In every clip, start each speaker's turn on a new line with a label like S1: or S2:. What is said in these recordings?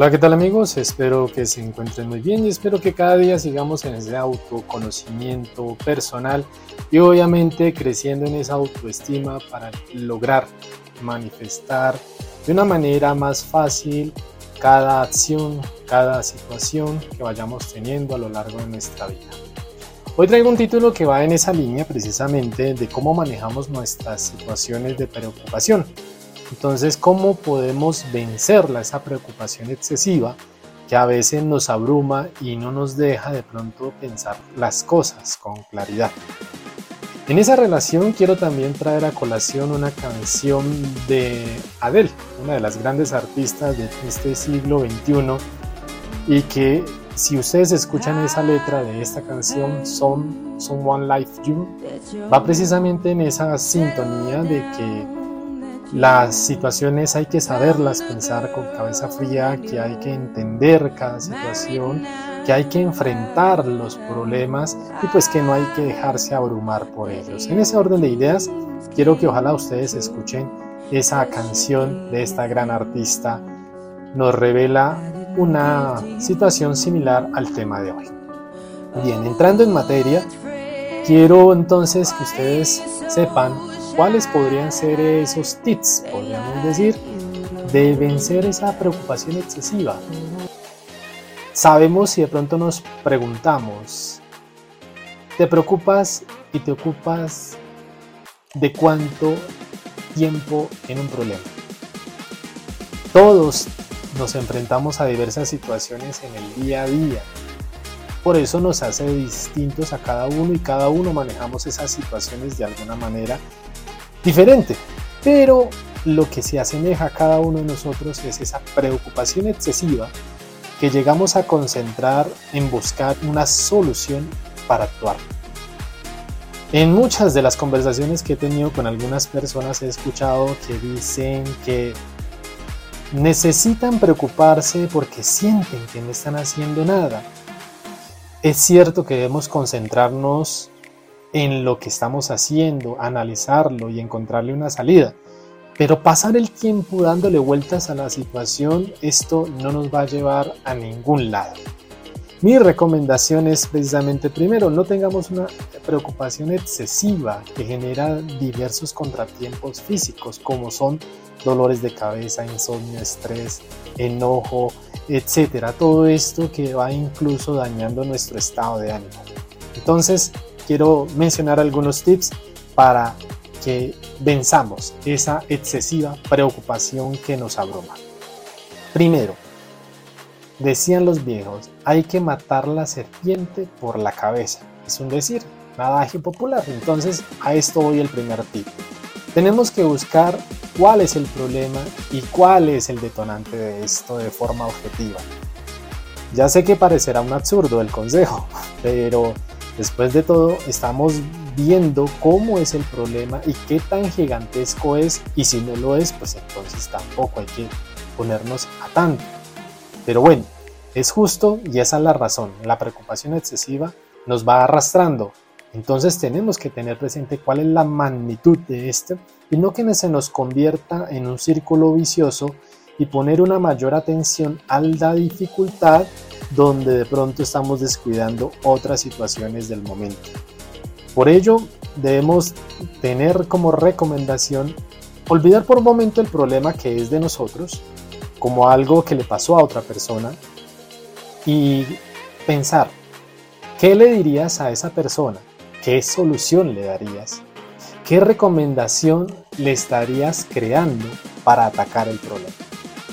S1: Hola, ¿qué tal amigos? Espero que se encuentren muy bien y espero que cada día sigamos en ese autoconocimiento personal y obviamente creciendo en esa autoestima para lograr manifestar de una manera más fácil cada acción, cada situación que vayamos teniendo a lo largo de nuestra vida. Hoy traigo un título que va en esa línea precisamente de cómo manejamos nuestras situaciones de preocupación. Entonces, ¿cómo podemos vencerla, esa preocupación excesiva que a veces nos abruma y no nos deja de pronto pensar las cosas con claridad? En esa relación quiero también traer a colación una canción de Adele, una de las grandes artistas de este siglo XXI y que si ustedes escuchan esa letra de esta canción, Some, Someone Like You, va precisamente en esa sintonía de que las situaciones hay que saberlas pensar con cabeza fría, que hay que entender cada situación, que hay que enfrentar los problemas y pues que no hay que dejarse abrumar por ellos. En ese orden de ideas, quiero que ojalá ustedes escuchen esa canción de esta gran artista. Nos revela una situación similar al tema de hoy. Bien, entrando en materia, quiero entonces que ustedes sepan ¿Cuáles podrían ser esos tips, podríamos decir, de vencer esa preocupación excesiva? Sabemos si de pronto nos preguntamos, ¿te preocupas y te ocupas de cuánto tiempo en un problema? Todos nos enfrentamos a diversas situaciones en el día a día. Por eso nos hace distintos a cada uno y cada uno manejamos esas situaciones de alguna manera diferente, pero lo que se asemeja a cada uno de nosotros es esa preocupación excesiva que llegamos a concentrar en buscar una solución para actuar. En muchas de las conversaciones que he tenido con algunas personas he escuchado que dicen que necesitan preocuparse porque sienten que no están haciendo nada. Es cierto que debemos concentrarnos en lo que estamos haciendo, analizarlo y encontrarle una salida. Pero pasar el tiempo dándole vueltas a la situación, esto no nos va a llevar a ningún lado. Mi recomendación es precisamente primero, no tengamos una preocupación excesiva que genera diversos contratiempos físicos como son dolores de cabeza, insomnio, estrés, enojo, etcétera. Todo esto que va incluso dañando nuestro estado de ánimo. Entonces, quiero mencionar algunos tips para que venzamos esa excesiva preocupación que nos abruma. Primero, decían los viejos, hay que matar la serpiente por la cabeza. Es un decir, nada popular. Entonces, a esto voy el primer tip. Tenemos que buscar cuál es el problema y cuál es el detonante de esto de forma objetiva. Ya sé que parecerá un absurdo el consejo, pero Después de todo, estamos viendo cómo es el problema y qué tan gigantesco es y si no lo es, pues entonces tampoco hay que ponernos a tanto. Pero bueno, es justo y esa es la razón. La preocupación excesiva nos va arrastrando. Entonces tenemos que tener presente cuál es la magnitud de esto y no que se nos convierta en un círculo vicioso y poner una mayor atención a la dificultad donde de pronto estamos descuidando otras situaciones del momento. Por ello, debemos tener como recomendación olvidar por un momento el problema que es de nosotros, como algo que le pasó a otra persona, y pensar, ¿qué le dirías a esa persona? ¿Qué solución le darías? ¿Qué recomendación le estarías creando para atacar el problema?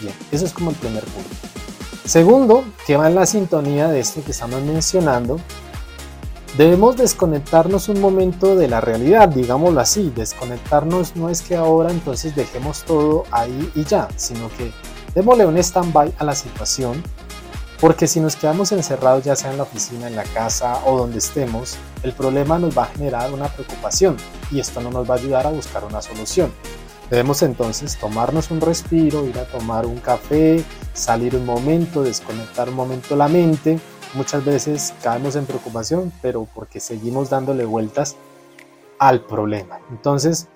S1: Bien, eso es como el primer punto. Segundo, que va en la sintonía de esto que estamos mencionando, debemos desconectarnos un momento de la realidad, digámoslo así. Desconectarnos no es que ahora entonces dejemos todo ahí y ya, sino que démosle un stand-by a la situación, porque si nos quedamos encerrados ya sea en la oficina, en la casa o donde estemos, el problema nos va a generar una preocupación y esto no nos va a ayudar a buscar una solución. Debemos entonces tomarnos un respiro, ir a tomar un café, salir un momento, desconectar un momento la mente. Muchas veces caemos en preocupación, pero porque seguimos dándole vueltas al problema. Entonces,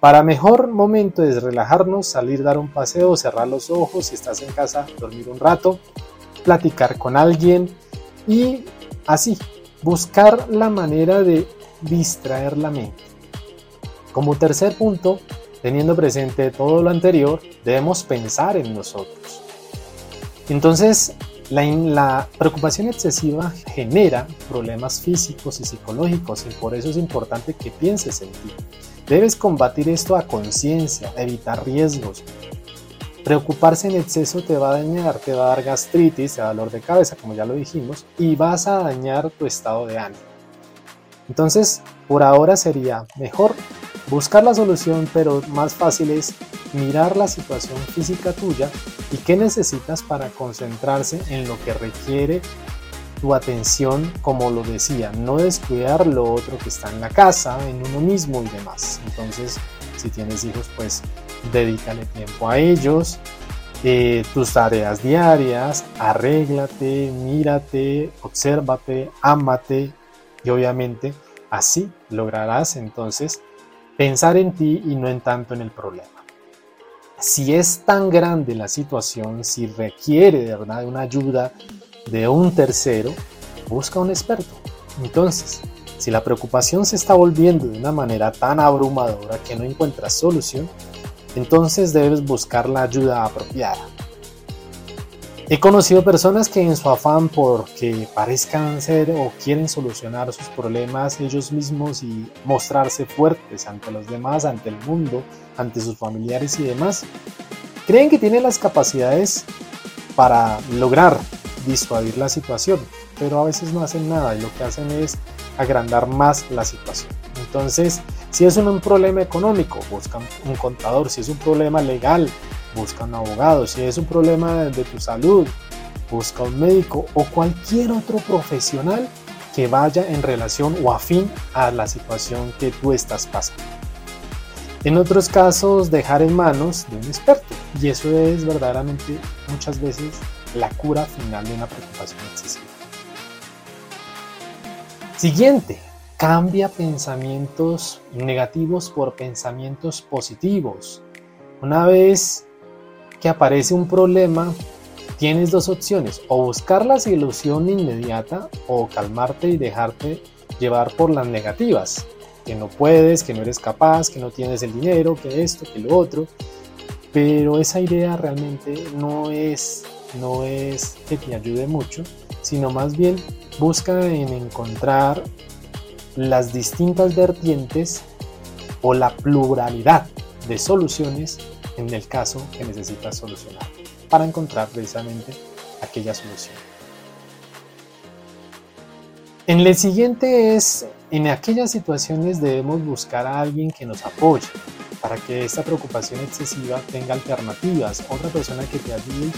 S1: Para mejor momento es relajarnos, salir, dar un paseo, cerrar los ojos, si estás en casa, dormir un rato, platicar con alguien y así, buscar la manera de distraer la mente. Como tercer punto, teniendo presente todo lo anterior, debemos pensar en nosotros. Entonces, la, preocupación excesiva genera problemas físicos y psicológicos y por eso es importante que pienses en ti. Debes combatir esto a conciencia, evitar riesgos. Preocuparse en exceso te va a dañar, te va a dar gastritis, te va a dolor de cabeza, como ya lo dijimos, y vas a dañar tu estado de ánimo. Entonces, por ahora sería mejor buscar la solución, pero más fácil es mirar la situación física tuya y qué necesitas para concentrarse en lo que requiere tu atención, como lo decía, no descuidar lo otro que está en la casa, en uno mismo y demás. Entonces, si tienes hijos, pues dedícale tiempo a ellos, eh, tus tareas diarias, arréglate, mírate, obsérvate, ámate y obviamente así lograrás entonces pensar en ti y no en tanto en el problema. Si es tan grande la situación, si requiere de verdad una ayuda de un tercero, busca un experto. Entonces, si la preocupación se está volviendo de una manera tan abrumadora que no encuentras solución, entonces debes buscar la ayuda apropiada. He conocido personas que en su afán porque parezcan ser o quieren solucionar sus problemas ellos mismos y mostrarse fuertes ante los demás, ante el mundo, ante sus familiares y demás, creen que tienen las capacidades para lograr disuadir la situación, pero a veces no hacen nada y lo que hacen es agrandar más la situación. Entonces, si es un problema económico, buscan un contador, si es un problema legal, busca un abogado. Si es un problema de tu salud, busca un médico o cualquier otro profesional que vaya en relación o afín a la situación que tú estás pasando. En otros casos, dejar en manos de un experto. Y eso es verdaderamente muchas veces la cura final de una preocupación excesiva. Siguiente, cambia pensamientos negativos por pensamientos positivos. Una vez que aparece un problema, tienes dos opciones, o buscar la solución inmediata o calmarte y dejarte llevar por las negativas, que no puedes, que no eres capaz, que no tienes el dinero, que esto, que lo otro, pero esa idea realmente no es, no es que te ayude mucho, sino más bien busca en encontrar las distintas vertientes o la pluralidad de soluciones en el caso que necesitas solucionar para encontrar precisamente aquella solución. En el siguiente es, en aquellas situaciones debemos buscar a alguien que nos apoye para que esta preocupación excesiva tenga alternativas, otra persona que te ayude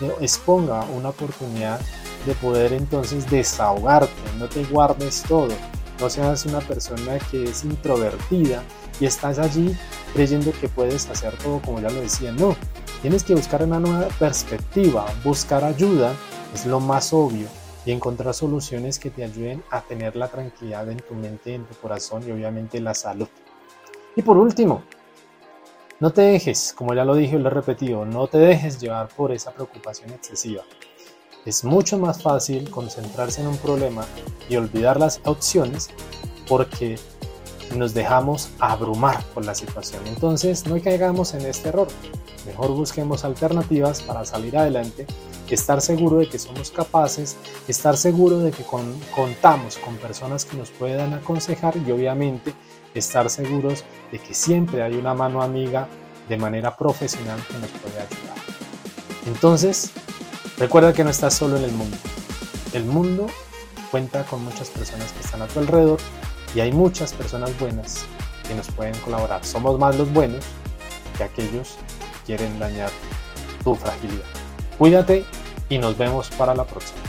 S1: y exponga una oportunidad de poder entonces desahogarte, no te guardes todo, no seas una persona que es introvertida y estás allí creyendo que puedes hacer todo como ya lo decía. No, tienes que buscar una nueva perspectiva, buscar ayuda es lo más obvio y encontrar soluciones que te ayuden a tener la tranquilidad en tu mente, en tu corazón y obviamente la salud. Y por último, no te dejes, como ya lo dije y lo he repetido, no te dejes llevar por esa preocupación excesiva. Es mucho más fácil concentrarse en un problema y olvidar las opciones porque nos dejamos abrumar por la situación. Entonces no caigamos en este error. Mejor busquemos alternativas para salir adelante, estar seguro de que somos capaces, estar seguro de que contamos con personas que nos puedan aconsejar y obviamente estar seguros de que siempre hay una mano amiga de manera profesional que nos puede ayudar. Entonces, recuerda que no estás solo en el mundo. El mundo cuenta con muchas personas que están a tu alrededor y hay muchas personas buenas que nos pueden colaborar. Somos más los buenos que aquellos que quieren dañar tu fragilidad. Cuídate y nos vemos para la próxima.